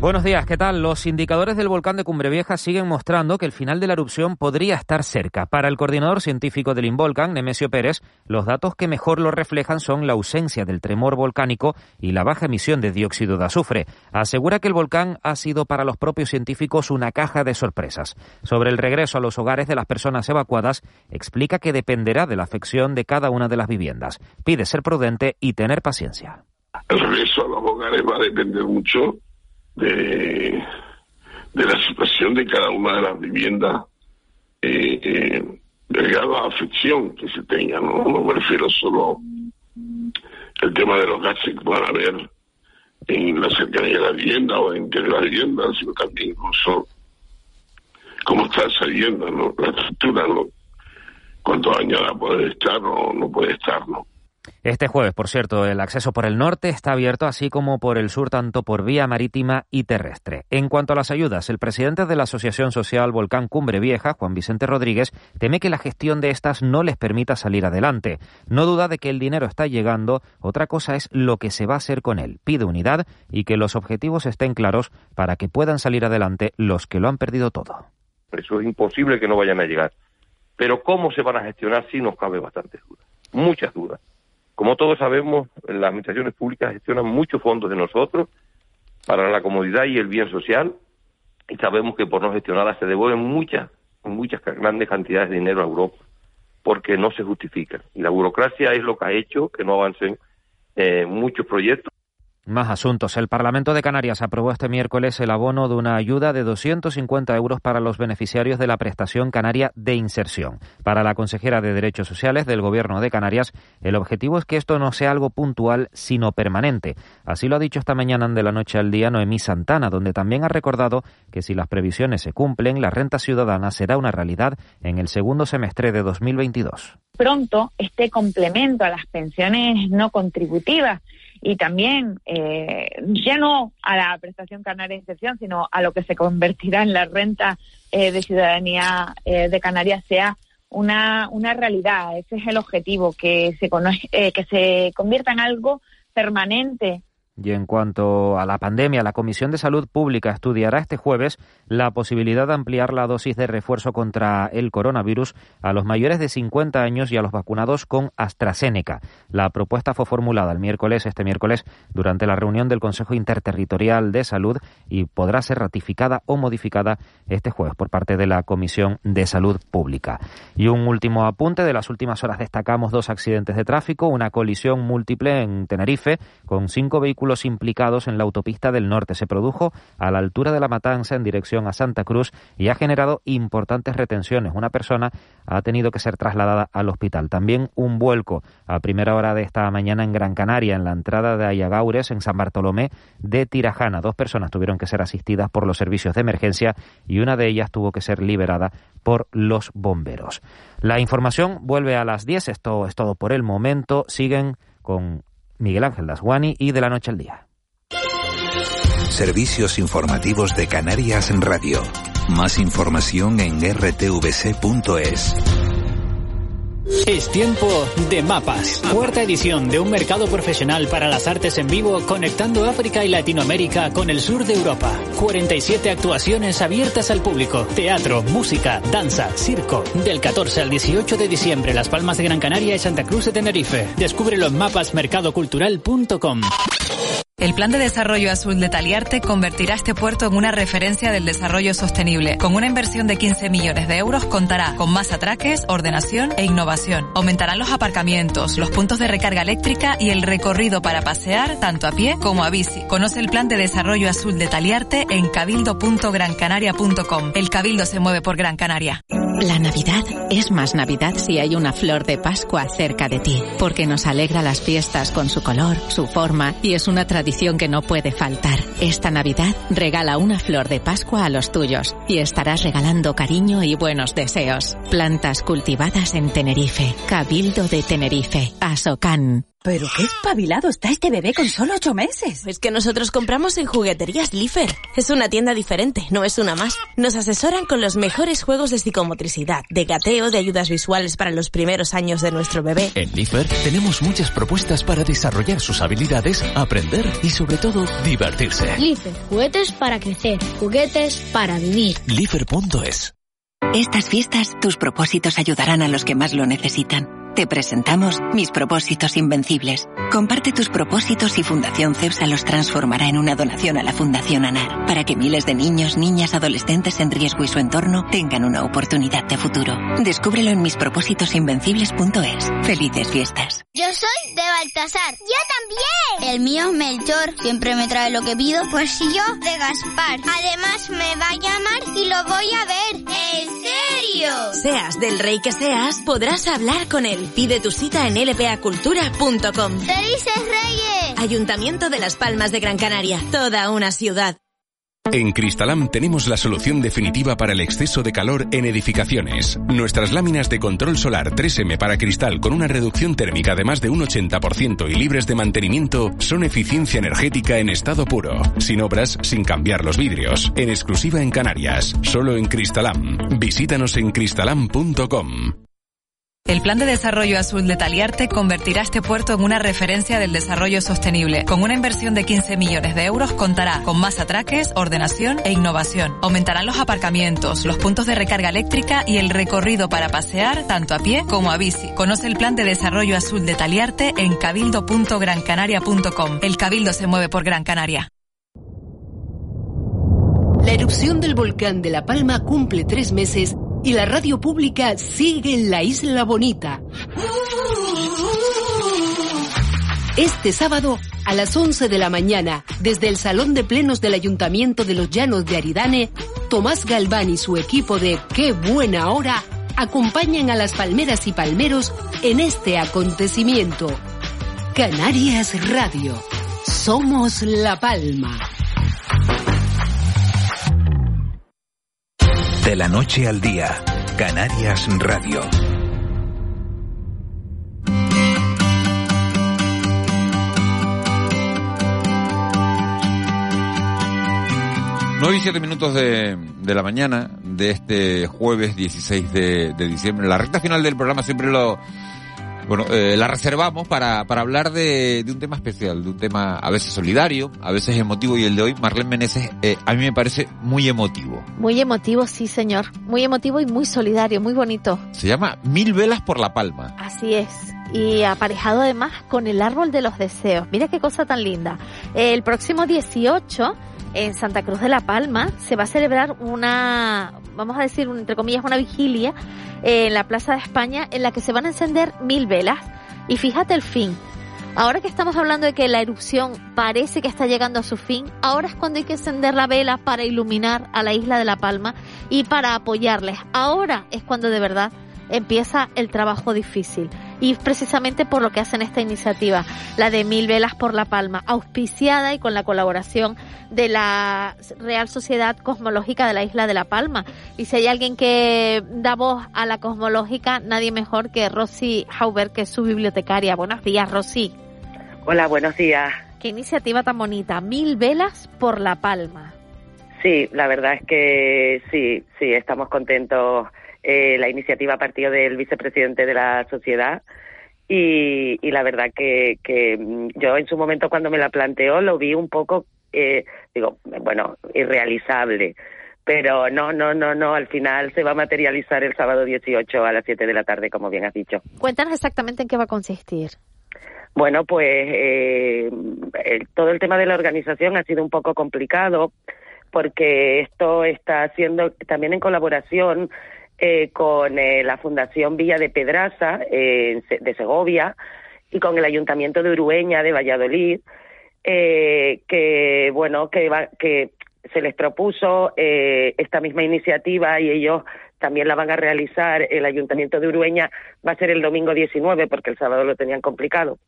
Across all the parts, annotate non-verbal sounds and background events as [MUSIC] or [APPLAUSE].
Buenos días, ¿qué tal? Los indicadores del volcán de Cumbre Vieja siguen mostrando que el final de la erupción podría estar cerca. Para el coordinador científico del Involcan, Nemesio Pérez, los datos que mejor lo reflejan son la ausencia del tremor volcánico y la baja emisión de dióxido de azufre. Asegura que el volcán ha sido para los propios científicos una caja de sorpresas. Sobre el regreso a los hogares de las personas evacuadas, explica que dependerá de la afección de cada una de las viviendas. Pide ser prudente y tener paciencia. El regreso a los hogares va a depender mucho de, de la situación de cada una de las viviendas eh, eh, de la afección que se tenga, ¿no? Me refiero solo al tema de los gases que puedan haber en la cercanía de la vivienda o en de la vivienda, sino también incluso cómo está esa vivienda, ¿no? La estructura, ¿no? Cuánto dañada puede estar o no puede estar, ¿no? Este jueves, por cierto, el acceso por el norte está abierto, así como por el sur, tanto por vía marítima y terrestre. En cuanto a las ayudas, el presidente de la Asociación Social Volcán Cumbre Vieja, Juan Vicente Rodríguez, teme que la gestión de estas no les permita salir adelante. No duda de que el dinero está llegando, otra cosa es lo que se va a hacer con él. Pide unidad y que los objetivos estén claros para que puedan salir adelante los que lo han perdido todo. Eso es imposible que no vayan a llegar. Pero cómo se van a gestionar sí nos cabe bastantes dudas, muchas dudas. Como todos sabemos, las administraciones públicas gestionan muchos fondos de nosotros para la comodidad y el bien social y sabemos que por no gestionarlas se devuelven muchas, muchas grandes cantidades de dinero a Europa porque no se justifican. Y la burocracia es lo que ha hecho que no avancen eh, muchos proyectos. Más asuntos. El Parlamento de Canarias aprobó este miércoles el abono de una ayuda de 250 euros para los beneficiarios de la prestación canaria de inserción. Para la consejera de Derechos Sociales del Gobierno de Canarias, el objetivo es que esto no sea algo puntual, sino permanente. Así lo ha dicho esta mañana de la noche al día Noemí Santana, donde también ha recordado que si las previsiones se cumplen, la renta ciudadana será una realidad en el segundo semestre de 2022. Pronto, este complemento a las pensiones no contributivas y también eh, ya no a la prestación canaria de inserción, sino a lo que se convertirá en la renta eh, de ciudadanía eh, de Canarias sea una, una realidad. Ese es el objetivo, que se, eh, que se convierta en algo permanente y en cuanto a la pandemia, la Comisión de Salud Pública estudiará este jueves la posibilidad de ampliar la dosis de refuerzo contra el coronavirus a los mayores de 50 años y a los vacunados con AstraZeneca. La propuesta fue formulada el miércoles, este miércoles, durante la reunión del Consejo Interterritorial de Salud y podrá ser ratificada o modificada este jueves por parte de la Comisión de Salud Pública. Y un último apunte. De las últimas horas destacamos dos accidentes de tráfico, una colisión múltiple en Tenerife con cinco vehículos implicados en la autopista del norte. Se produjo a la altura de la Matanza en dirección a Santa Cruz y ha generado importantes retenciones. Una persona ha tenido que ser trasladada al hospital. También un vuelco a primera hora de esta mañana en Gran Canaria, en la entrada de Ayagaures, en San Bartolomé de Tirajana. Dos personas tuvieron que ser asistidas por los servicios de emergencia y una de ellas tuvo que ser liberada por los bomberos. La información vuelve a las 10. Esto es todo por el momento. Siguen con Miguel Ángel Dasguani y de la noche al día. Servicios informativos de Canarias en Radio. Más información en rtvc.es. Es tiempo de mapas. Cuarta edición de un mercado profesional para las artes en vivo conectando África y Latinoamérica con el sur de Europa. 47 actuaciones abiertas al público. Teatro, música, danza, circo. Del 14 al 18 de diciembre, Las Palmas de Gran Canaria y Santa Cruz de Tenerife. Descúbrelo en mapasmercadocultural.com. El Plan de Desarrollo Azul de Taliarte convertirá este puerto en una referencia del desarrollo sostenible. Con una inversión de 15 millones de euros contará con más atraques, ordenación e innovación. Aumentarán los aparcamientos, los puntos de recarga eléctrica y el recorrido para pasear tanto a pie como a bici. Conoce el Plan de Desarrollo Azul de Taliarte en cabildo.grancanaria.com. El Cabildo se mueve por Gran Canaria. La Navidad es más Navidad si hay una flor de Pascua cerca de ti, porque nos alegra las fiestas con su color, su forma y es una tradición que no puede faltar. Esta Navidad regala una flor de Pascua a los tuyos y estarás regalando cariño y buenos deseos. Plantas cultivadas en Tenerife, Cabildo de Tenerife, Asocan. Pero qué espabilado está este bebé con solo ocho meses. Es que nosotros compramos en Jugueterías Lifer. Es una tienda diferente, no es una más. Nos asesoran con los mejores juegos de psicomotricidad, de gateo, de ayudas visuales para los primeros años de nuestro bebé. En Lifer tenemos muchas propuestas para desarrollar sus habilidades, aprender y sobre todo divertirse. Lifer, juguetes para crecer, juguetes para vivir. Lifer.es Estas fiestas tus propósitos ayudarán a los que más lo necesitan. Te presentamos Mis propósitos invencibles. Comparte tus propósitos y Fundación CEPSA los transformará en una donación a la Fundación ANAR para que miles de niños, niñas, adolescentes en riesgo y su entorno tengan una oportunidad de futuro. Descúbrelo en mispropositosinvencibles.es. Felices fiestas. Yo soy de Baltasar. Yo también. El mío es Melchor. Siempre me trae lo que pido. Pues si yo de Gaspar. Además me va a llamar y lo voy a ver. ¿En serio? Seas del rey que seas, podrás hablar con él. Pide tu cita en lpacultura.com. ¡Felices Reyes! Ayuntamiento de Las Palmas de Gran Canaria. Toda una ciudad. En Cristalam tenemos la solución definitiva para el exceso de calor en edificaciones. Nuestras láminas de control solar 3M para cristal con una reducción térmica de más de un 80% y libres de mantenimiento son eficiencia energética en estado puro, sin obras, sin cambiar los vidrios, en exclusiva en Canarias, solo en Cristalam. Visítanos en cristalam.com. El Plan de Desarrollo Azul de Taliarte convertirá este puerto en una referencia del desarrollo sostenible. Con una inversión de 15 millones de euros contará con más atraques, ordenación e innovación. Aumentarán los aparcamientos, los puntos de recarga eléctrica y el recorrido para pasear tanto a pie como a bici. Conoce el Plan de Desarrollo Azul de Taliarte en cabildo.grancanaria.com. El Cabildo se mueve por Gran Canaria. La erupción del volcán de La Palma cumple tres meses y la radio pública sigue en la Isla Bonita. Este sábado, a las 11 de la mañana, desde el Salón de Plenos del Ayuntamiento de los Llanos de Aridane, Tomás Galván y su equipo de Qué Buena Hora acompañan a las palmeras y palmeros en este acontecimiento. Canarias Radio. Somos La Palma. De la noche al día, Canarias Radio. Nueve y siete minutos de, de, la mañana de este jueves 16 de, de, diciembre. La recta final del programa siempre lo, bueno, eh, la reservamos para, para hablar de, de, un tema especial, de un tema a veces solidario, a veces emotivo y el de hoy, Marlene Meneses, eh, a mí me parece muy emotivo. Muy emotivo, sí señor. Muy emotivo y muy solidario, muy bonito. Se llama Mil Velas por la Palma. Así es. Y aparejado además con el árbol de los deseos. Mira qué cosa tan linda. El próximo 18 en Santa Cruz de la Palma se va a celebrar una, vamos a decir, entre comillas, una vigilia en la Plaza de España en la que se van a encender mil velas. Y fíjate el fin. Ahora que estamos hablando de que la erupción parece que está llegando a su fin, ahora es cuando hay que encender la vela para iluminar a la isla de La Palma y para apoyarles. Ahora es cuando de verdad empieza el trabajo difícil. Y es precisamente por lo que hacen esta iniciativa, la de Mil Velas por la Palma, auspiciada y con la colaboración de la Real Sociedad Cosmológica de la Isla de La Palma. Y si hay alguien que da voz a la cosmológica, nadie mejor que Rosy Hauber, que es su bibliotecaria. Buenos días, Rosy. Hola, buenos días. Qué iniciativa tan bonita. Mil Velas por la Palma. Sí, la verdad es que sí, sí, estamos contentos eh, la iniciativa partió del vicepresidente de la sociedad y, y la verdad que, que, yo en su momento cuando me la planteó lo vi un poco, eh, digo, bueno, irrealizable. Pero no, no, no, no, al final se va a materializar el sábado 18 a las 7 de la tarde, como bien has dicho. Cuéntanos exactamente en qué va a consistir. Bueno, pues eh, el, todo el tema de la organización ha sido un poco complicado porque esto está haciendo también en colaboración eh, con eh, la Fundación Villa de Pedraza eh, de Segovia y con el Ayuntamiento de Urueña de Valladolid, eh, que bueno que va, que se les propuso eh, esta misma iniciativa y ellos también la van a realizar. El Ayuntamiento de Urueña va a ser el domingo 19 porque el sábado lo tenían complicado.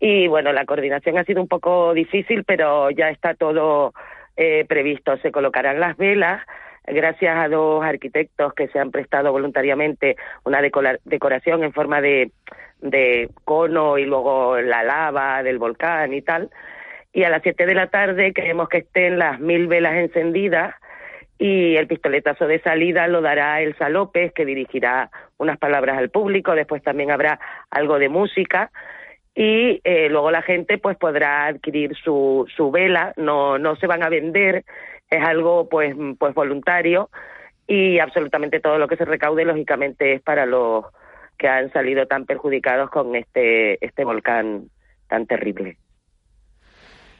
Y bueno, la coordinación ha sido un poco difícil, pero ya está todo eh, previsto. Se colocarán las velas gracias a dos arquitectos que se han prestado voluntariamente una decoración en forma de, de cono y luego la lava del volcán y tal. Y a las siete de la tarde queremos que estén las mil velas encendidas y el pistoletazo de salida lo dará Elsa López, que dirigirá unas palabras al público. Después también habrá algo de música y eh, luego la gente pues podrá adquirir su, su vela, no, no se van a vender, es algo pues, pues voluntario y absolutamente todo lo que se recaude lógicamente es para los que han salido tan perjudicados con este, este volcán tan terrible.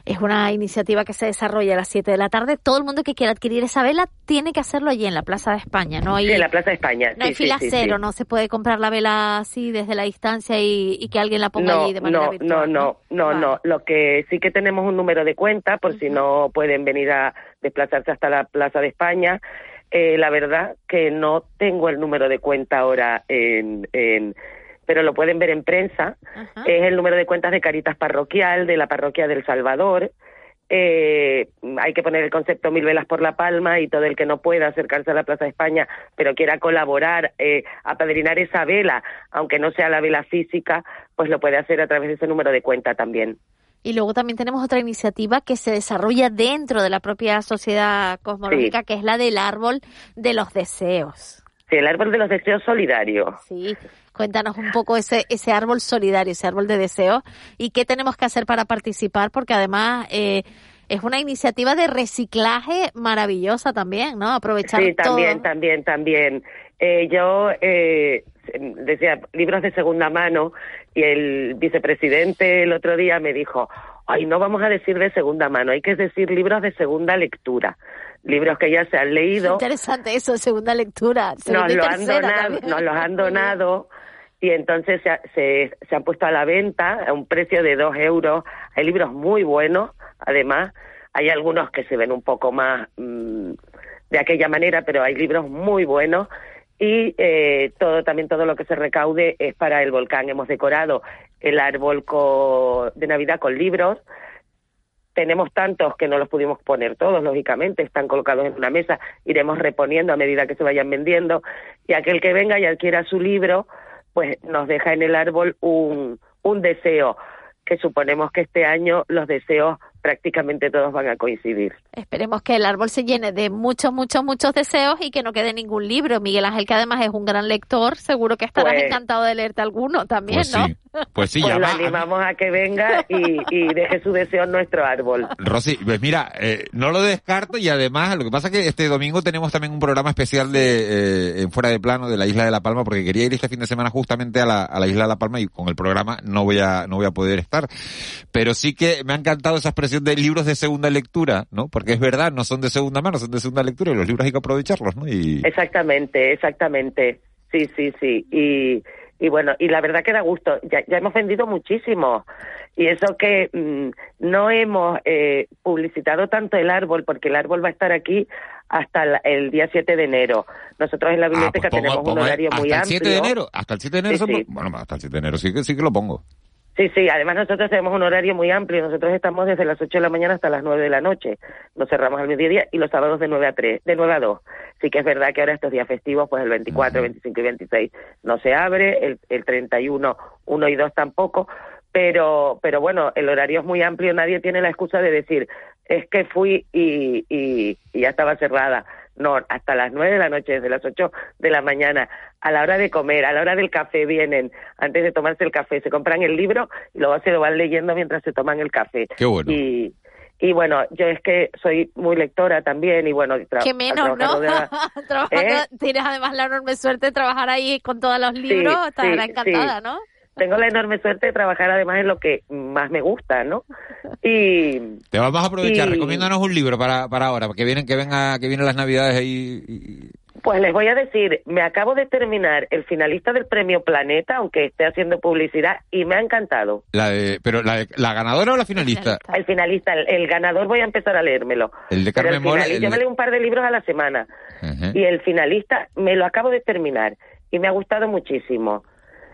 Es una iniciativa que se desarrolla a las 7 de la tarde. Todo el mundo que quiera adquirir esa vela tiene que hacerlo allí en la Plaza de España. No hay, en la Plaza de España. No hay fila cero, no se puede comprar la vela así desde la distancia y, que alguien la ponga allí de manera no, virtual. No, no, no, no, Lo que sí que tenemos un número de cuenta por si no pueden venir a desplazarse hasta la Plaza de España. Eh, la verdad que no tengo el número de cuenta ahora en, en pero lo pueden ver en prensa. Es el número de cuentas de Caritas Parroquial de la Parroquia del Salvador. Eh, hay que poner el concepto Mil Velas por la Palma y todo el que no pueda acercarse a la Plaza de España, pero quiera colaborar, eh, apadrinar esa vela, aunque no sea la vela física, pues lo puede hacer a través de ese número de cuenta también. Y luego también tenemos otra iniciativa que se desarrolla dentro de la propia sociedad cosmológica, que es la del árbol de los deseos. Sí, el árbol de los deseos solidario. Sí, Cuéntanos un poco ese, ese árbol solidario, ese árbol de deseo y qué tenemos que hacer para participar, porque además eh, es una iniciativa de reciclaje maravillosa también, ¿no? Aprovechar Sí, también, también, también. Eh, yo eh, decía libros de segunda mano y el vicepresidente el otro día me dijo, ay, no vamos a decir de segunda mano, hay que decir libros de segunda lectura libros que ya se han leído. Interesante eso, segunda lectura. nos, lo han donado, nos los han donado y entonces se, se, han puesto a la venta a un precio de dos euros. Hay libros muy buenos, además. Hay algunos que se ven un poco más mm, de aquella manera, pero hay libros muy buenos y eh, todo también todo lo que se recaude es para el volcán. Hemos decorado el árbol de Navidad con libros. Tenemos tantos que no los pudimos poner todos, lógicamente, están colocados en una mesa, iremos reponiendo a medida que se vayan vendiendo y aquel que venga y adquiera su libro, pues nos deja en el árbol un, un deseo, que suponemos que este año los deseos prácticamente todos van a coincidir. Esperemos que el árbol se llene de muchos, muchos, muchos deseos y que no quede ningún libro. Miguel Ángel, que además es un gran lector, seguro que estarás pues encantado de leerte alguno también, pues ¿no? Sí. Pues sí, pues ya lo animamos a que venga y, y, deje su deseo en nuestro árbol. Rosy, pues mira, eh, no lo descarto y además lo que pasa es que este domingo tenemos también un programa especial de eh, en fuera de plano de la isla de La Palma porque quería ir este fin de semana justamente a la, a la isla de La Palma y con el programa no voy a no voy a poder estar. Pero sí que me ha encantado esa de libros de segunda lectura, ¿no? Porque es verdad, no son de segunda mano, son de segunda lectura y los libros hay que aprovecharlos, ¿no? Y... Exactamente, exactamente. Sí, sí, sí. Y y bueno, y la verdad que da gusto, ya, ya hemos vendido muchísimo. Y eso que mm, no hemos eh, publicitado tanto el árbol, porque el árbol va a estar aquí hasta el, día 7 de enero. Nosotros en la Ah, biblioteca pues pongo- tenemos un horario muy el amplio. 7 de enero, hasta el 7 de enero, Sí, son- sí. bueno, hasta el 7 de enero sí que sí que lo pongo. Sí, sí, además nosotros tenemos un horario muy amplio. Nosotros estamos desde las 8 de la mañana hasta las 9 de la noche. Nos cerramos al mediodía y los sábados de 9 a 3, de 9 a 2. Sí que es verdad que ahora estos días festivos, pues el 24, 25 y 26 no se abre, el, el 31, 1 y 2 tampoco, pero, pero bueno, el horario es muy amplio, nadie tiene la excusa de decir, es que fui y, y, y ya estaba cerrada. No, hasta las 9 de la noche, desde las 8 de la mañana, a la hora de comer, a la hora del café vienen, antes de tomarse el café, se compran el libro y luego se lo van leyendo mientras se toman el café. Qué bueno. Y, y bueno, yo es que soy muy lectora también y bueno, tra- Que menos, ¿no? [LAUGHS] Trabajando, ¿Eh? Tienes además la enorme suerte de trabajar ahí con todos los libros, sí, estarás sí. encantada, ¿no? Tengo la enorme suerte de trabajar además en lo que más me gusta, ¿no? Y Te vamos a aprovechar, Y- recomiéndanos un libro para, para ahora, que vienen, que venga, que vienen las navidades ahí. y- Pues les voy a decir, me acabo de terminar el finalista del premio Planeta, aunque esté haciendo publicidad, y me ha encantado. La de, pero la, de- la ganadora o la finalista? El finalista, el, el ganador voy a empezar a leérmelo. El de Carmen el yo me leo un par de libros a la semana. Y el finalista me lo acabo de terminar y me ha gustado muchísimo.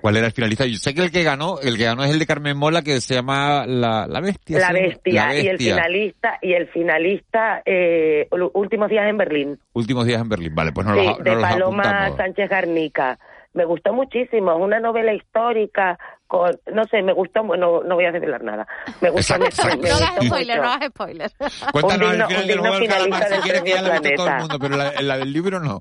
¿Cuál era el finalista? Yo sé que el que ganó, el que ganó es el de Carmen Mola que se llama La, la Bestia. La bestia, La y el finalista y el finalista eh, últimos días en Berlín. Últimos días en Berlín. Vale, pues no sí, los, no de los Paloma apuntamos. Sánchez Garnica. Me gustó muchísimo, es una novela histórica con, no sé, me gustó, no, no voy a desvelar nada. Me gustó, me, Exacto, me No hagas spoiler, no hagas spoiler. Cuéntanos Un digno- el final un del juego del calamar si del quieres que ya Premio visto todo el mundo, pero la, la del libro no.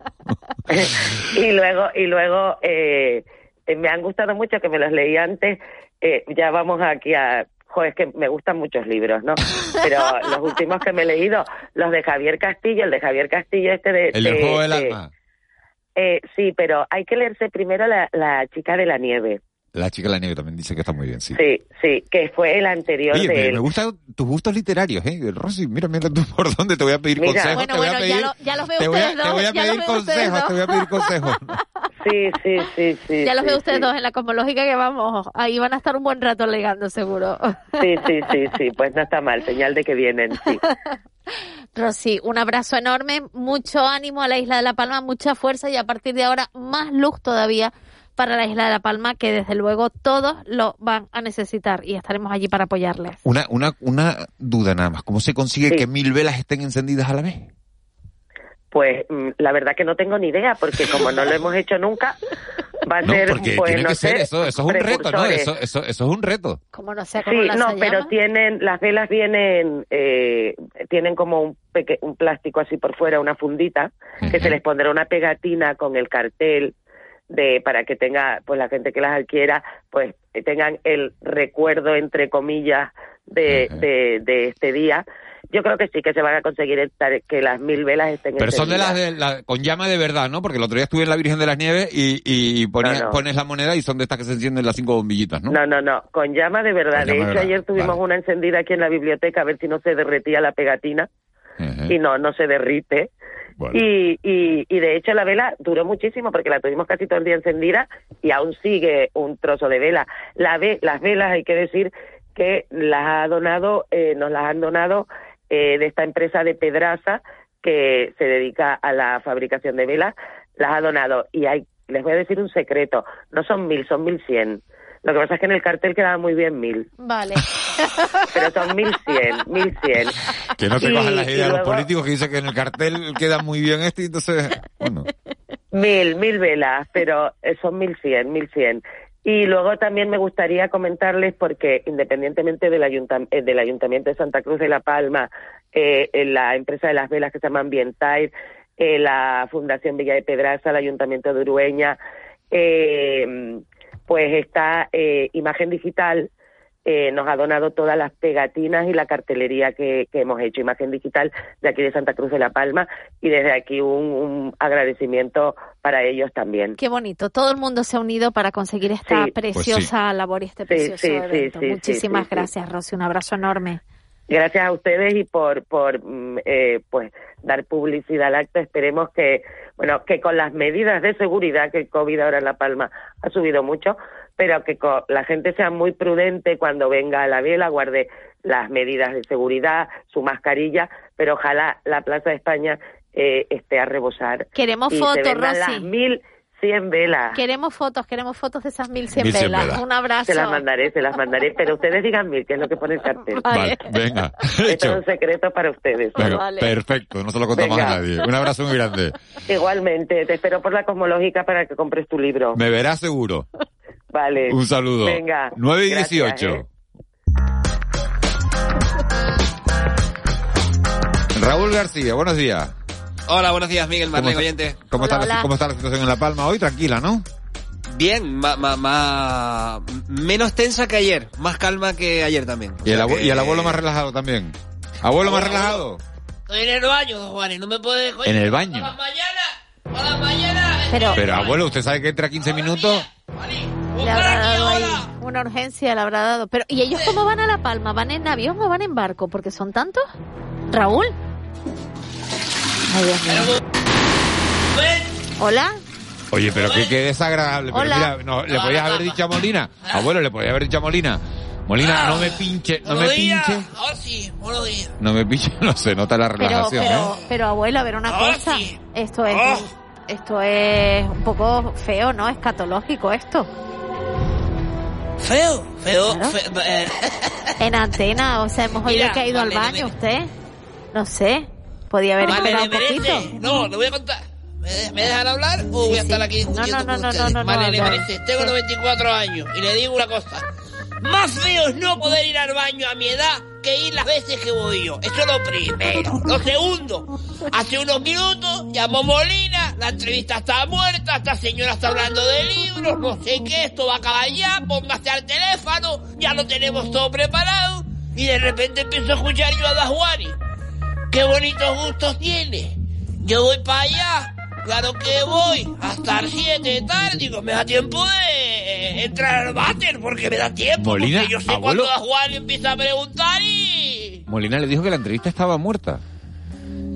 [LAUGHS] y luego y luego eh, eh, me han gustado mucho que me los leí antes eh, ya vamos aquí a joder, es que me gustan muchos libros no [LAUGHS] pero los últimos que me he leído los de Javier Castillo el de Javier Castillo este de, El de- juego del de- alma. eh, sí pero hay que leerse primero la, la chica de la nieve La chica de la nieve también dice que está muy bien, sí. sí sí que fue el anterior Oye, de me, él me gustan tus gustos literarios, ¿eh? Rosy, mira, mira tú por dónde te voy a pedir Mira. consejos. Bueno, te voy bueno, a ya, pedir, lo- ya los veo te voy a, ustedes te dos. voy a ya los pedir consejos, te voy a pedir consejos. [LAUGHS] sí sí sí sí Ya los sí, veo ustedes sí. dos en la cosmológica que vamos, ahí van a estar un buen rato legando seguro. sí sí sí sí pues no está mal señal de que vienen sí [LAUGHS] Rosy, un abrazo enorme, mucho ánimo a la isla de La Palma, mucha fuerza y a partir de ahora más luz todavía para la isla de La Palma, que desde luego todos lo van a necesitar y estaremos allí para apoyarles. Una, una, una duda nada más. ¿Cómo se consigue Sí. que mil velas estén encendidas a la vez? Pues mm, la verdad que no tengo ni idea, porque como no lo hemos hecho nunca, va a No, ser, porque pues tiene no que ser, eso, eso es un reto, ¿no? Eso, eso, eso es un reto. Como no sé cómo Sí, las no, se pero llama. tienen, las velas vienen, eh, tienen como un, peque- un plástico así por fuera, una fundita, que se les pondrá una pegatina con el cartel de para que tenga, pues la gente que las adquiera, pues tengan el recuerdo entre comillas de, de, de este día. Yo creo que sí que se van a conseguir estar, que las mil velas estén Pero son de las de, la- con llama de verdad, ¿no? Porque el otro día estuve en la Virgen de las Nieves y, y ponía- No, no. pones la moneda y son de estas que se encienden las cinco bombillitas, ¿no? No, no, no, con llama de verdad. Con de hecho, verdad, ayer tuvimos una encendida aquí en la biblioteca a ver si no se derretía la pegatina y no, no se derrite. Y, y, y de hecho la vela duró muchísimo porque la tuvimos casi todo el día encendida y aún sigue un trozo de vela. La ve, las velas hay que decir que las ha donado, eh, nos las han donado eh, de esta empresa de Pedraza que se dedica a la fabricación de velas, las ha donado y hay, les voy a decir un secreto, no son mil, son mil cien. Lo que pasa es que en el cartel quedaba muy bien mil, Vale. [LAUGHS] pero son mil cien, mil cien. Que no te Y- cojan las ideas de los políticos que dicen que en el cartel queda muy bien este y entonces... Bueno, Mil, mil velas, pero eh, son mil cien, mil cien. Y luego también me gustaría comentarles, porque independientemente del, ayuntam- eh, del Ayuntamiento de Santa Cruz de la Palma, eh, la empresa de las velas que se llama Ambiental, eh, la Fundación Villa de Pedraza, el Ayuntamiento de Urueña, eh, pues esta eh, Imagen Digital eh, nos ha donado todas las pegatinas y la cartelería que, que hemos hecho, Imagen Digital de aquí de Santa Cruz de la Palma, y desde aquí un, un agradecimiento para ellos también. Qué bonito. Todo el mundo se ha unido para conseguir esta Sí. Pues preciosa labor y este Sí, precioso sí, sí, evento. sí, sí, Muchísimas sí, sí. gracias, Rosy. Un abrazo enorme. Gracias a ustedes y por, por mm, eh, pues dar publicidad al acto. Esperemos que, bueno, que con las medidas de seguridad que el COVID ahora en La Palma ha subido mucho, pero que co- la gente sea muy prudente cuando venga a la vela, guarde las medidas de seguridad, su mascarilla, pero ojalá la Plaza de España eh, esté a rebosar. Queremos fotos, Rosy. las mil cien velas. Queremos fotos, queremos fotos de esas 1100 1100 velas. velas. Un abrazo. Se las mandaré, se las mandaré, pero ustedes digan mil, que es lo que pone el cartel. Vale, venga, [LAUGHS] Esto es un secreto para ustedes. Venga, Perfecto, no se lo contamos Venga. a nadie. Un abrazo muy grande. Igualmente, te espero por la cosmológica para que compres tu libro. Me verás seguro. Vale. Un saludo. Venga. 9 y Gracias, 18. ¿eh? Raúl García, buenos días. Hola, buenos días, Miguel Marlene, ¿Cómo, oyente. ¿cómo, está, la- ¿Cómo está la situación en La Palma hoy? Tranquila, ¿no? Bien, ma- ma- ma- menos tensa que ayer, más calma que ayer también. Y el, que- y el abuelo más relajado también. ¿Abuelo más relajado? Estoy en el baño, Juanes, no me puede... En el baño. Pero, Pero abuelo, ¿usted sabe que entra 15 minutos? Le habrá dado ahí una urgencia, le habrá dado. Pero, ¿y ellos cómo van a La Palma? ¿Van en avión o van en barco? Porque son tantos. Raúl. Ay, Dios mío. Hola. Oye, pero qué, qué desagradable. Pero Hola. mira, no, le podías haber dicho a Molina. Abuelo, le podías haber dicho a Molina. Molina, no me pinche, no me Buenos días. pinche. Ahora sí, buenos días. No me pinche, [LAUGHS] no se nota la Pero, relajación, pero, ¿eh? pero abuelo, a ver una Ahora cosa. sí. Esto es, Ah. esto es un poco feo, ¿no? Escatológico esto. Feo, feo, Claro. feo, [LAUGHS] eh, En antena, o sea, hemos oído Mira, que ha ido al Marlene, baño usted. No sé. Podía haber Marlene esperado un merece. poquito. No, lo voy a contar. ¿Me, me dejan hablar o voy a estar aquí No, discutiendo no, no, con no, ustedes? no, no, no, no. merece. Tengo 94 años y le digo una cosa. Más feo es no poder ir al baño a mi edad que ir las veces que voy yo. Eso es lo primero. Lo segundo, hace unos minutos llamó Molina, la entrevista está muerta, esta señora está hablando de libros, no sé qué, esto va a acabar ya, póngase al teléfono, ya lo tenemos todo preparado. Y de repente empiezo a escuchar yo a Dajuani. Qué bonitos gustos tiene. Yo voy para allá, claro que voy, hasta las 7 de tarde, digo, me da tiempo de eh, entrar al váter, porque me da tiempo, Molina, porque yo sé abuelo. cuando empieza a preguntar y... Molina le dijo que la entrevista estaba muerta.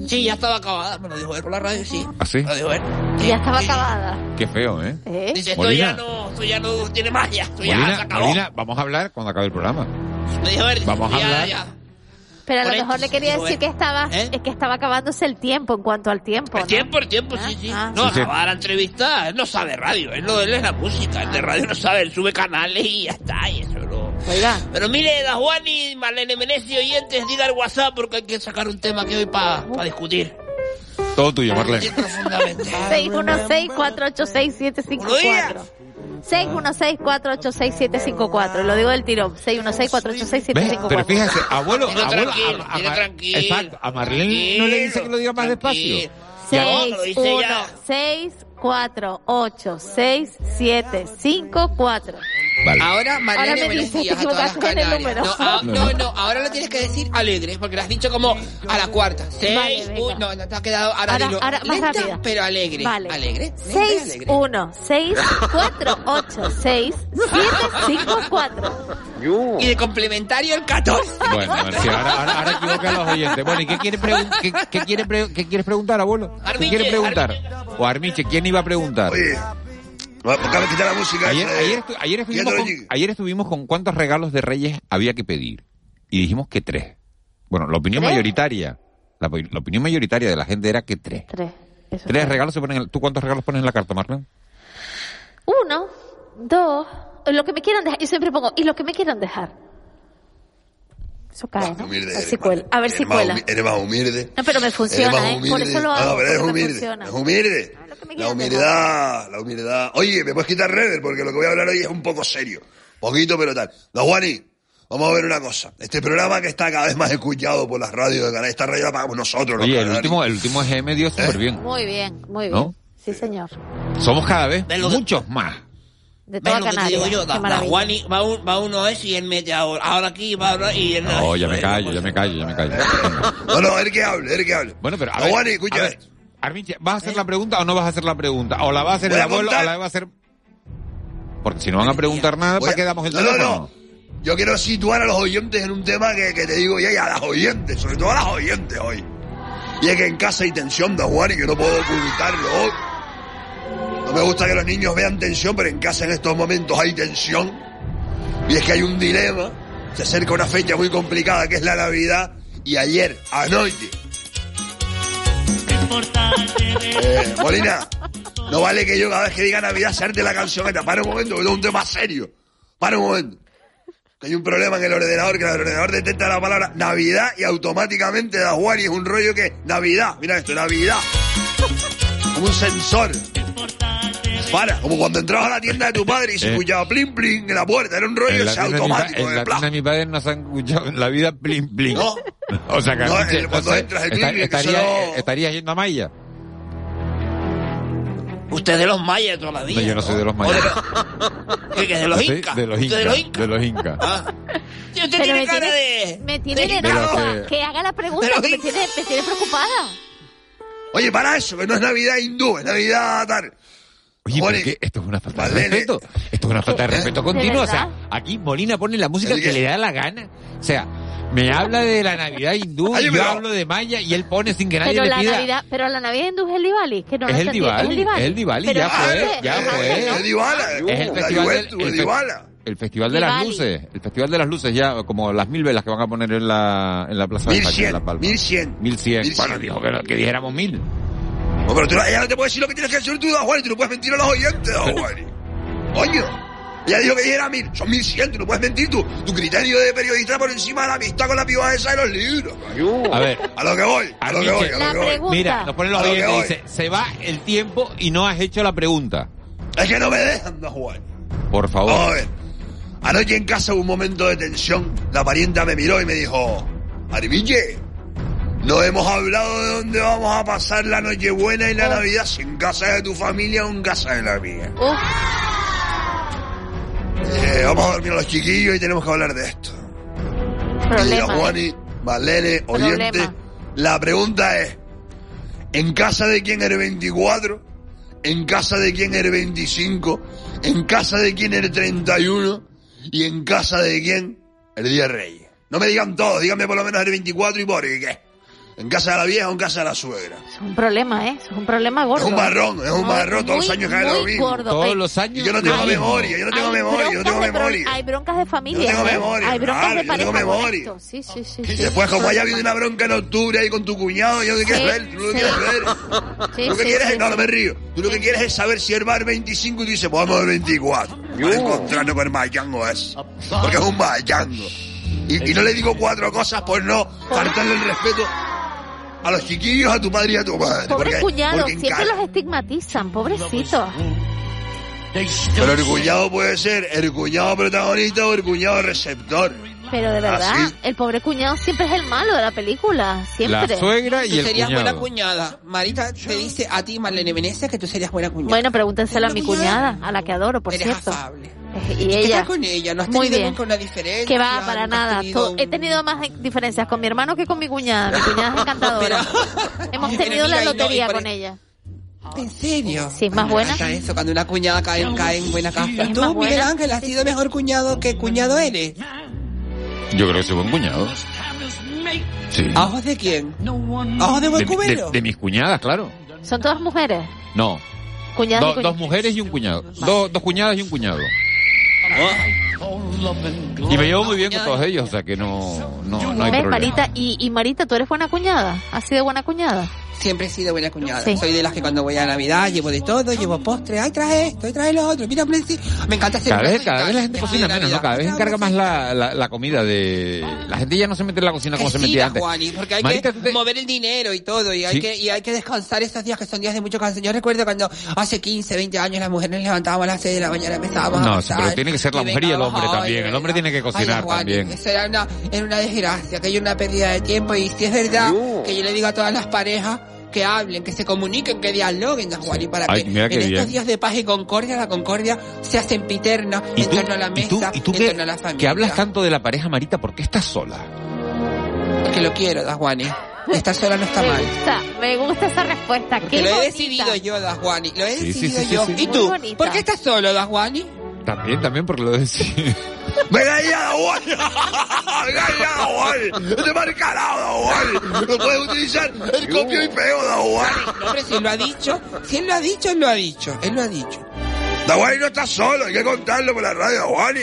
Sí, ya estaba acabada, me lo dijo él por la radio, sí. ¿Ah, sí? Me lo dijo él. Y ya estaba acabada. Qué feo, ¿eh? ¿Eh? Dice, esto Molina. ya no, esto ya no tiene magia, esto ya se acabó. Molina, vamos a hablar cuando acabe el programa. Me dijo él, Vamos a hablar. ya. Pero a lo mejor le quería decir que estaba, ¿Eh? es que estaba acabándose el tiempo en cuanto al tiempo. El ¿no? tiempo, el tiempo, sí, sí. ah. No, Sí, sí. acababa la entrevista, él no sabe radio, él, no, él es la música, él de radio no sabe, él sube canales y ya está, y eso. Oiga. Pero mire, da Juan y Marlene Menezes, oyentes, diga el WhatsApp porque hay que sacar un tema que hoy para discutir. Todo tuyo, Marlene. Profundamente. [LAUGHS] 616-486-754. 616-486-754. Lo digo del tirón. ¿Ves? 616-486-754. Pero fíjese, abuelo, abuelo, tranquilo, a, a- a- tranquilo, exacto, a Marlene no le dice que lo diga más despacio. Ya, 6, lo dice 1, ya. 6, 4, 8, 6, 7, 5, 4. Vale. Ahora Marlene Ahora me Menezes dices que a todas las Canarias. número. No, ah, No, no, ahora lo tienes que decir alegre, porque lo has dicho como a la cuarta. Seis, Vale, uy, no, no te ha quedado, ahora, Ahora- dilo, ahora más lenta, rápida. pero alegre. Vale. Alegre, 6, alegre. 1, 6, 4, 8, 6, 7, 5, 4. Y de complementario el 14. Bueno, a sí, ahora, ahora, ahora equivoca a los oyentes. Bueno, ¿y qué quiere pregun- qué, qué quiere pre- qué quieres preguntar, abuelo? ¿Qué Armiche, quiere preguntar? O Armiche, ¿quién iba a preguntar? Oye, Ayer, esa de- ayer, estu- ayer estuvimos con, Gigi. ayer estuvimos con cuántos regalos de Reyes había que pedir. Y dijimos que tres. Bueno, la opinión ¿Tres? mayoritaria, la, la opinión mayoritaria de la gente era que tres. 3. Tres regalos se ponen. en- ¿Tú cuántos regalos pones en la carta, Marlene? 1, 2, lo que me quieran dejar. Yo siempre pongo, y lo que me quieran dejar. Eso cae, ¿no? Humilde A ver eres, si cuela. A ver eres si más cuela. humi- Eres más humilde. No, pero me funciona, ¿eh? Por eso lo Ah, hago, pero eres humilde. funciona. Es humilde. La humildad, la humildad. Oye, me puedes quitar rever porque lo que voy a hablar hoy es un poco serio. Poquito, pero tal. Don Juani, vamos a ver una cosa. Este programa que está cada vez más escuchado por las radios de Canal, esta radio la pagamos nosotros. Oye, el último, el último GM dio súper bien. Muy bien, muy bien. ¿No? Sí, señor. Somos cada vez ¿Ves lo que- muchos más. De ¿Ves toda lo que te Canarias. digo yo? Da, da maravilla. Juan y va, un- va uno a ese y él mete ahora, ahora aquí, va ahora y él No, ya me callo, ya me callo, ya me callo. No, no, él que hable, él que hable. Bueno, pero a ver, Juani, a escucha. ver, Armiche, ¿vas a hacer la pregunta o no vas a hacer la pregunta? ¿O la va a hacer el a abuelo contar- o la va a hacer...? Porque si no van a preguntar nada, ¿para a- qué damos el no, no, teléfono? no. Yo quiero situar a los oyentes en un tema que, que te digo ya, y a las oyentes, sobre todo a las oyentes hoy. Y es que en casa hay tensión, Don Juan, y que no puedo ocultarlo hoy. No me gusta que los niños vean tensión, pero en casa en estos momentos hay tensión. Y es que hay un dilema. Se acerca una fecha muy complicada que es la Navidad. Y ayer, anoche. Eh, Molina, no vale que yo cada vez que diga Navidad serte la canción esta. Para un momento, que es un tema serio. Para un momento. Que hay un problema en el ordenador, que el ordenador detecta la palabra Navidad y automáticamente da Juan y es un rollo que Navidad. Mira esto, Navidad. Como un sensor. Para, como cuando entrabas a la tienda de tu padre y se [LAUGHS] Eh. escuchaba plim plim en la puerta. Era un rollo En la ese de automático. en de la tienda de mi padre no se han escuchado en la vida plin plin. No. O sea que No, Armiche, el- cuando entras el plin, plin, que estaría, eso no- estaría yendo a Maya. Usted es de los mayas de toda la vida. No, yo no soy de los mayas. [LAUGHS] ¿Qué, de los incas? De los ¿Usted incas. de los incas? De los incas. Sí, usted Pero tiene me cara tiene, de... me tiene de- nerviosa. que- Que haga la pregunta, que me tiene, me tiene preocupada. Oye, para eso, que no es Navidad hindú, es Navidad tal. Oye, ¿pero qué? Esto es una falta de respeto. Esto es una falta de respeto continuo. O sea, aquí Molina pone la música que le da la gana. O sea, Me habla de la Navidad hindú, Ay, yo pero- hablo de Maya y él pone sin que nadie Pero le la pida. Navidad, pero la Navidad hindú es el Diwali, que no Es lo el entendí, Diwali, es el es el Diwali, Pero ya antes- fue, ya antes fue. no. Es Dybala, Es el la festival, del, Juventus, el es fe- Dybala. el festival de las Diwali. luces, el festival de las luces ya como las mil velas que van a poner en la en la plaza de España, en 1100, La Palma. 1100. 1100. 1100. Bueno, dijo que, que dijéramos mil. No, pero tú, ella no te puede decir lo que tienes que decir tú, Don Juan, y tú no puedes mentir a los oyentes, Don Juan. Coño. Ella dijo que dijera mil, son 1100, tú no puedes mentir tú. Tu criterio de periodista por encima de la amistad con la piba esa de los libros. coño. A ver, A lo que voy, a lo que voy, a lo que voy. pregunta. mira, nos ponen los oyentes y dice, se va el tiempo y no has hecho la pregunta. Es que no me dejan, Don Juan. Por favor. Vamos a ver. Anoche en casa hubo un momento de tensión. La parienta me miró y me dijo, Arville, no hemos hablado de dónde vamos a pasar la Nochebuena y la Oh. Navidad, si en casa de tu familia o en casa de la mía. Uf, Eh, vamos a dormir a los chiquillos y tenemos que hablar de esto. Problema. ¿eh? Juani, oyente, Problema. la pregunta es, ¿en casa de quién eres 24? ¿En casa de quién eres 25? ¿En casa de quién eres 31? ¿Y en casa de quién el Día Reyes? No me digan todos, díganme por lo menos el 24 y por qué. ¿En casa de la vieja o en casa de la suegra? es un problema, ¿eh? Es un problema gordo. Es un marrón, es un marrón, todos los años cae lo mismo. gordo. Todos los años. Y yo no tengo memoria, yo no tengo memoria, yo no tengo memoria. Hay broncas de familia. Yo no tengo ¿eh? memoria, Hay broncas claro, de yo pareja tengo con memoria. Sí, sí, sí. Y después, como haya habido una bronca en octubre ahí con tu cuñado, yo qué quieres Sí, ver, tú lo sí. quieres ver. Lo que sí, quieres sí, es, no, sí. no me río. Tú lo que quieres es saber si el bar es 25 y tú dices, pues vamos al 24. Para encontrarnos con el mayango ese. Porque es un mayango. Y, y no le digo cuatro cosas por no faltarle el respeto a los chiquillos, a tu padre y a tu madre. Pobres Porque- cuñados, siempre los estigmatizan, pobrecitos. Pero el cuñado puede ser el cuñado protagonista o el cuñado receptor. Pero de verdad, el pobre cuñado siempre es el malo de la película. Siempre. La suegra Tú y el serías buena cuñado. cuñada. Marita te dice a ti, Marlene Venecia, que tú serías buena cuñada. Bueno, pregúntenselo a mi cuñada, a la que adoro, por Eres cierto. afable. Y ¿Qué ella. con ella? ¿No has Muy tenido bien. nunca una diferencia? Que va, para ¿Nunca has nada. tenido He tenido más diferencias con mi hermano que con mi cuñada. Mi cuñada es [LAUGHS] encantadora. Hemos [LAUGHS] tenido la no, lotería por- con ella. ¿En serio? Sí, es más buena. eso, cuando una cuñada cae, cae en buena casa. Es Tú, Miguel. Ángel, has sido mejor cuñado que cuñado eres. Yo creo que soy buen cuñado. Sí. ¿A ojos de quién? ¿A ojos de De, buen de- cubero? de mis cuñadas, claro. Son todas mujeres. No. Cuñadas Do- dos mujeres y un cuñado. Do- dos cuñadas y un cuñado. Y me llevo muy bien con todos ellos, o sea que no, no, no hay ¿Ves, problema. Marita? Y, y Marita, ¿tú eres buena cuñada? ¿Has sido buena cuñada? Siempre he sido buena cuñada. Sí. Soy de las que cuando voy a Navidad llevo de todo, llevo postre, ay trae esto, ay trae lo otro. Mira, me encanta hacer Cada vez, cada vez la gente cocina menos, ¿no? Cada vez encarga más la, la, la comida de... La gente ya no se mete en la cocina como Que se sí, metía antes. Juani, porque hay Marita, que te- mover el dinero y todo, y hay, Sí. que, y hay que descansar esos días que son días de mucho cansancio. Yo recuerdo cuando hace 15, 20 años las mujeres nos levantábamos a las 6 de la mañana, empezábamos a No, sí, cocinar, pero tiene que ser la y mujer y el hombre también. El hombre tiene que cocinar ay, Juani, también. Eso era una, era una desgracia, que hay una pérdida de tiempo, y si es verdad que yo le digo a todas las parejas que hablen, que se comuniquen, que dialoguen, Juani, para Ay, que en estos bien. días de paz y concordia, la concordia se hace empiterna ¿Y en tú, torno a la y mesa, tú, y tú en que, torno a la familia. que hablas tanto de la pareja Marita, ¿por qué estás sola? Que lo quiero, Juani. Estar sola no está me mal. gusta, me gusta esa respuesta. Porque Qué lo he decidido yo, Dajuani. Lo he Sí, decidido sí, sí, yo. sí. ¿Y Muy tú? bonita. ¿Por qué estás solo, Dajuani? También, también, porque lo decís. ¡Venga ya, Juan! ¡Venga ya, Juan! ¡No te marca nada, Juan! No puedes utilizar el copio y pego, Juan. No, hombre, si lo ha dicho, si él lo ha dicho, él lo ha dicho. Él lo ha dicho. Da Juan no estás solo, hay que contarlo por la radio, Juan.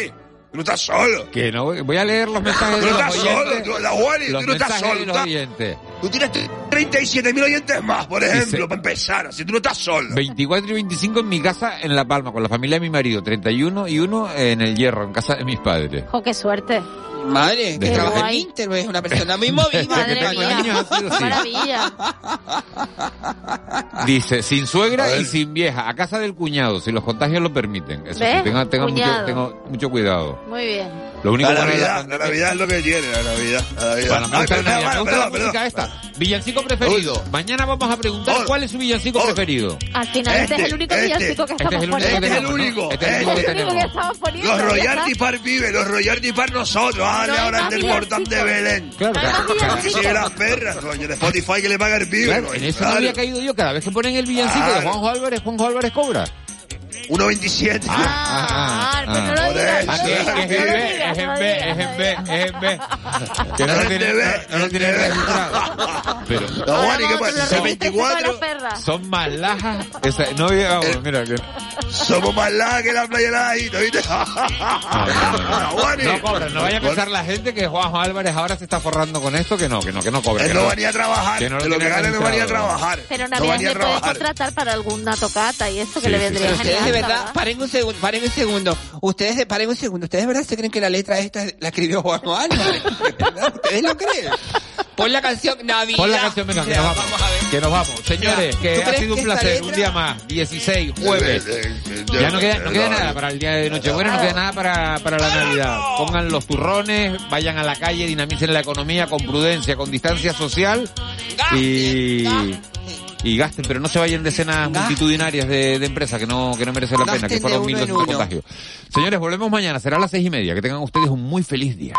Tú no estás solo. Que no, voy a leer los mensajes Tú de no los estás solo, oyentes. tú, da Juan, Los tú no estás mensajes solo. de Tú, los estás- oyentes. tú tienes 37.000 oyentes más, por ejemplo, para empezar. Así tú no estás solo. 24 y 25 en mi casa en La Palma, con la familia de mi marido. 31 y 1 en el Hierro, en casa de mis padres. Jo, qué suerte. Madre, que trabaja en. Inter, es una persona muy movida. [LAUGHS] Madre mía. Maravilla. Dice, sin suegra y sin vieja, a casa del cuñado, si los contagios lo permiten. Eso tenga, tenga mucho, tengo mucho cuidado. Muy bien. Lo único La Navidad, la Navidad es lo que tiene, la Navidad. La Navidad. Bueno, Ay, la Navidad, perdón, perdón, esta. Villancico preferido. Mañana vamos a preguntar Oh. cuál es su villancico Oh. preferido. Al final, este, es Este, el único este. villancico que Este estamos es el poniendo. Este es el único, Este es el este único que Es el estamos poniendo. Los ya royalty par vive, los royalty par nosotros. Dale No ahora más el portán de. Belén. Claro, claro, de las perras, coño, de Spotify que le paga el pibe. Claro, en eso no había caído yo. Cada vez que ponen el villancico de. Juanjo Álvarez, Juanjo Álvarez cobra. 1.27. Ah, pues no lo digas. Ah, es en B, es en B, es en B, es en B. Que no lo tienen, no, no lo tienen registrado. Pero No, Juan, ¿y qué pasa? Lo El registraste con la 24 perra. son más lajas. No, vamos, mira que... somos más largas que la playa de la Ajito, ¿viste? Juani. No cobran, no vaya a pensar la gente que Juanjo Álvarez ahora se está forrando con esto, que no, que no, que no cobra. Él que no venía a trabajar. lo que tiene gana no venía a trabajar. Pero no Navidad le puede contratar para alguna tocata y eso que le vendría genial. Ustedes de verdad, paren un segundo, paren un segundo. Ustedes de, paren un segundo. ¿Ustedes de verdad se creen que la letra esta la escribió Juan Álvarez? [LAUGHS] ¿Ustedes lo creen? Pon la canción Navidad. Pon la canción, venga, que nos vamos. a ver. Que nos vamos. Señores, ¿tú que ha sido un placer. Un día más, 16, jueves. Ya no queda, no queda nada para el día de Nochebuena, no queda nada para, para la Navidad. Pongan los turrones, vayan a la calle, dinamicen la economía con prudencia, con distancia social y, y gasten, pero no se vayan de cenas multitudinarias de, de empresas que no, que no merecen la pena, que fueron uno en 1.200 uno. contagios. Señores, volvemos mañana, será a las seis y media. Que tengan ustedes un muy feliz día.